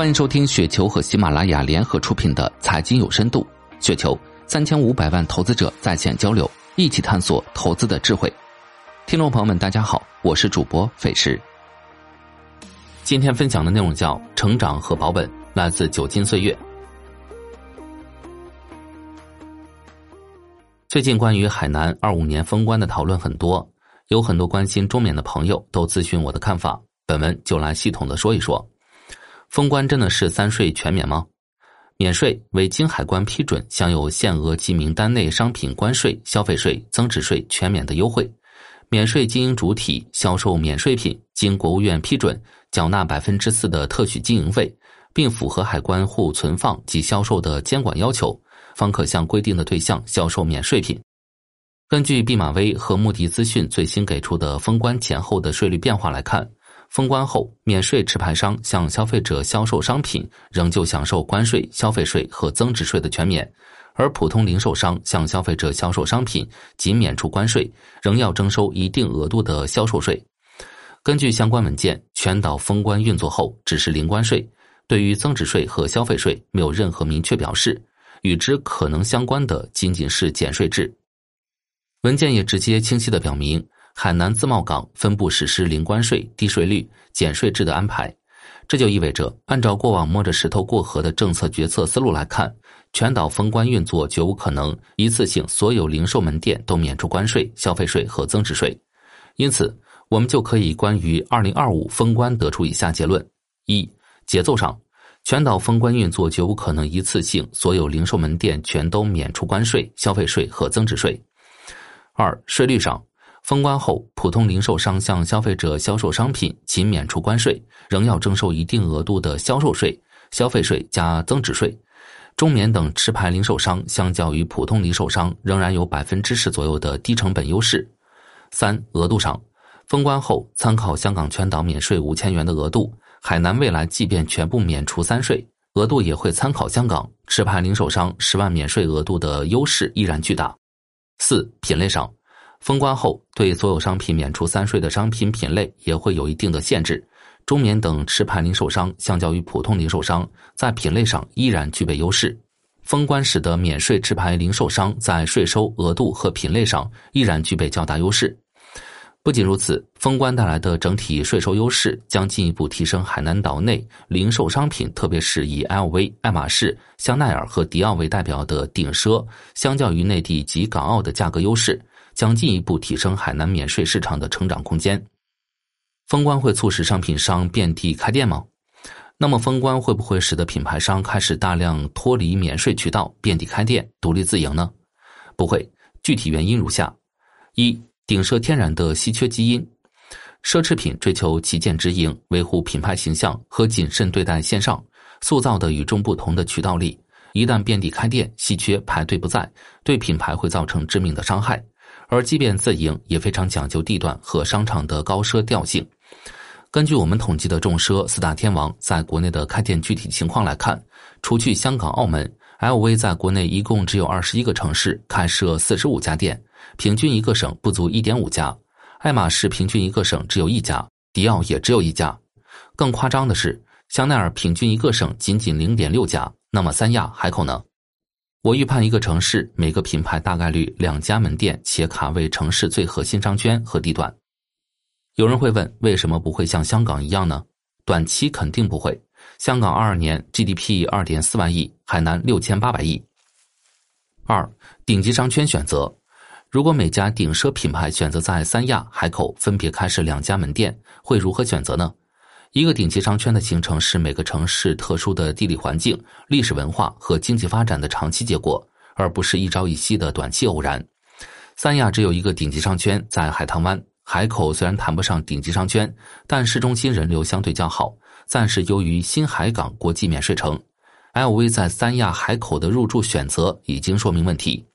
欢迎收听雪球和喜马拉雅联合出品的《财经有深度》，雪球三千五百万投资者在线交流，一起探索投资的智慧。听众朋友们，大家好，我是主播费时。今天分享的内容叫“成长和保本”，来自九金岁月。最近关于海南二五年封关的讨论很多，有很多关心中缅的朋友都咨询我的看法，本文就来系统的说一说。封关真的是三税全免吗？免税为经海关批准，享有限额及名单内商品关税、消费税、增值税全免的优惠。免税经营主体销售免税品，经国务院批准，缴纳百分之四的特许经营费，并符合海关货存放及销售的监管要求，方可向规定的对象销售免税品。根据毕马威和穆迪资讯最新给出的封关前后的税率变化来看。封关后，免税持牌商向消费者销售商品，仍旧享受关税、消费税和增值税的全免；而普通零售商向消费者销售商品，仅免除关税，仍要征收一定额度的销售税。根据相关文件，全岛封关运作后只是零关税，对于增值税和消费税没有任何明确表示，与之可能相关的仅仅是减税制。文件也直接清晰的表明。海南自贸港分部实施零关税、低税率、减税制的安排，这就意味着，按照过往摸着石头过河的政策决策思路来看，全岛封关运作绝无可能一次性所有零售门店都免除关税、消费税和增值税。因此，我们就可以关于二零二五封关得出以下结论：一、节奏上，全岛封关运作绝无可能一次性所有零售门店全都免除关税、消费税和增值税；二、税率上。封关后，普通零售商向消费者销售商品，仅免除关税，仍要征收一定额度的销售税、消费税加增值税。中缅等持牌零售商相较于普通零售商，仍然有百分之十左右的低成本优势。三、额度上，封关后参考香港全岛免税五千元的额度，海南未来即便全部免除三税，额度也会参考香港持牌零售商十万免税额度的优势依然巨大。四、品类上。封关后，对所有商品免除三税的商品品类也会有一定的限制。中缅等持牌零售商相较于普通零售商，在品类上依然具备优势。封关使得免税持牌零售商在税收额度和品类上依然具备较大优势。不仅如此，封关带来的整体税收优势将进一步提升海南岛内零售商品，特别是以 LV、爱马仕、香奈儿和迪奥为代表的顶奢，相较于内地及港澳的价格优势。将进一步提升海南免税市场的成长空间。封关会促使商品商遍地开店吗？那么封关会不会使得品牌商开始大量脱离免税渠道，遍地开店，独立自营呢？不会，具体原因如下：一、顶奢天然的稀缺基因，奢侈品追求旗舰直营，维护品牌形象和谨慎对待线上，塑造的与众不同的渠道力，一旦遍地开店，稀缺排队不在，对品牌会造成致命的伤害。而即便自营，也非常讲究地段和商场的高奢调性。根据我们统计的众奢四大天王在国内的开店具体情况来看，除去香港、澳门，LV 在国内一共只有二十一个城市开设四十五家店，平均一个省不足一点五家；爱马仕平均一个省只有一家，迪奥也只有一家。更夸张的是，香奈儿平均一个省仅仅零点六家。那么三亚、海口呢？我预判一个城市每个品牌大概率两家门店，且卡位城市最核心商圈和地段。有人会问，为什么不会像香港一样呢？短期肯定不会。香港二二年 GDP 二点四万亿，海南六千八百亿。二顶级商圈选择，如果每家顶奢品牌选择在三亚、海口分别开设两家门店，会如何选择呢？一个顶级商圈的形成是每个城市特殊的地理环境、历史文化和经济发展的长期结果，而不是一朝一夕的短期偶然。三亚只有一个顶级商圈，在海棠湾。海口虽然谈不上顶级商圈，但市中心人流相对较好，暂时优于新海港国际免税城。LV 在三亚、海口的入驻选择已经说明问题。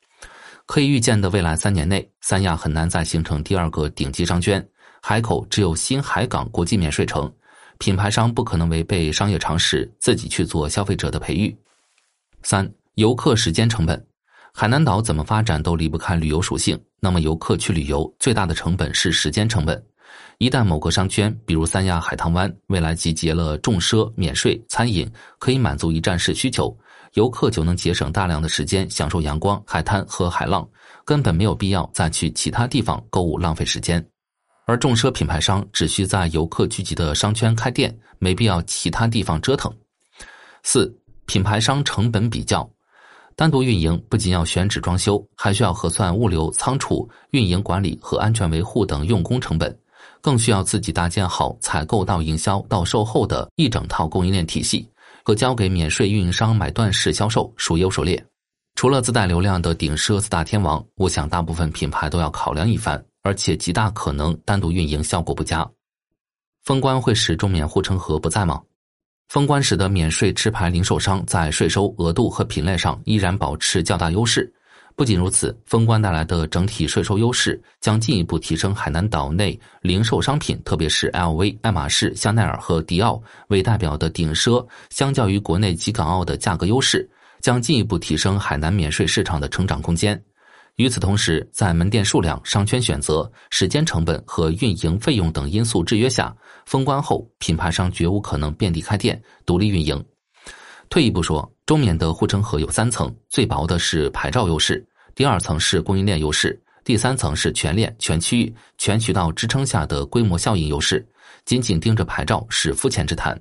可以预见的未来三年内，三亚很难再形成第二个顶级商圈，海口只有新海港国际免税城。品牌商不可能违背商业常识，自己去做消费者的培育。三、游客时间成本，海南岛怎么发展都离不开旅游属性。那么游客去旅游最大的成本是时间成本。一旦某个商圈，比如三亚海棠湾，未来集结了重奢、免税、餐饮，可以满足一站式需求，游客就能节省大量的时间，享受阳光、海滩和海浪，根本没有必要再去其他地方购物浪费时间。而众奢品牌商只需在游客聚集的商圈开店，没必要其他地方折腾。四、品牌商成本比较。单独运营不仅要选址装修，还需要核算物流、仓储、运营管理和安全维护等用工成本，更需要自己搭建好采购到营销到售后的一整套供应链体系，和交给免税运营商买断式销售孰优孰劣。除了自带流量的顶奢四大天王，我想大部分品牌都要考量一番，而且极大可能单独运营效果不佳。封关会使中免护城河不在吗？封关使得免税持牌零售商在税收额度和品类上依然保持较大优势。不仅如此，封关带来的整体税收优势将进一步提升海南岛内零售商品，特别是 LV、爱马仕、香奈儿和迪奥为代表的顶奢，相较于国内及港澳的价格优势，将进一步提升海南免税市场的成长空间。与此同时，在门店数量、商圈选择、时间成本和运营费用等因素制约下，封关后品牌商绝无可能遍地开店、独立运营。退一步说，中免的护城河有三层：最薄的是牌照优势，第二层是供应链优势，第三层是全链、全区域、全渠道支撑下的规模效应优势。仅仅盯着牌照是肤浅之谈。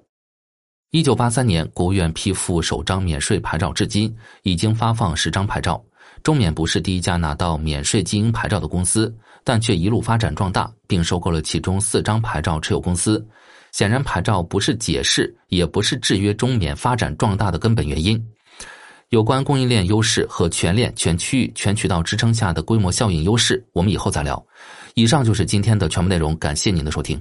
一九八三年，国务院批复首张免税牌照，至今已经发放十张牌照。中免不是第一家拿到免税经营牌照的公司，但却一路发展壮大，并收购了其中四张牌照持有公司。显然，牌照不是解释，也不是制约中免发展壮大的根本原因。有关供应链优势和全链、全区域、全渠道支撑下的规模效应优势，我们以后再聊。以上就是今天的全部内容，感谢您的收听。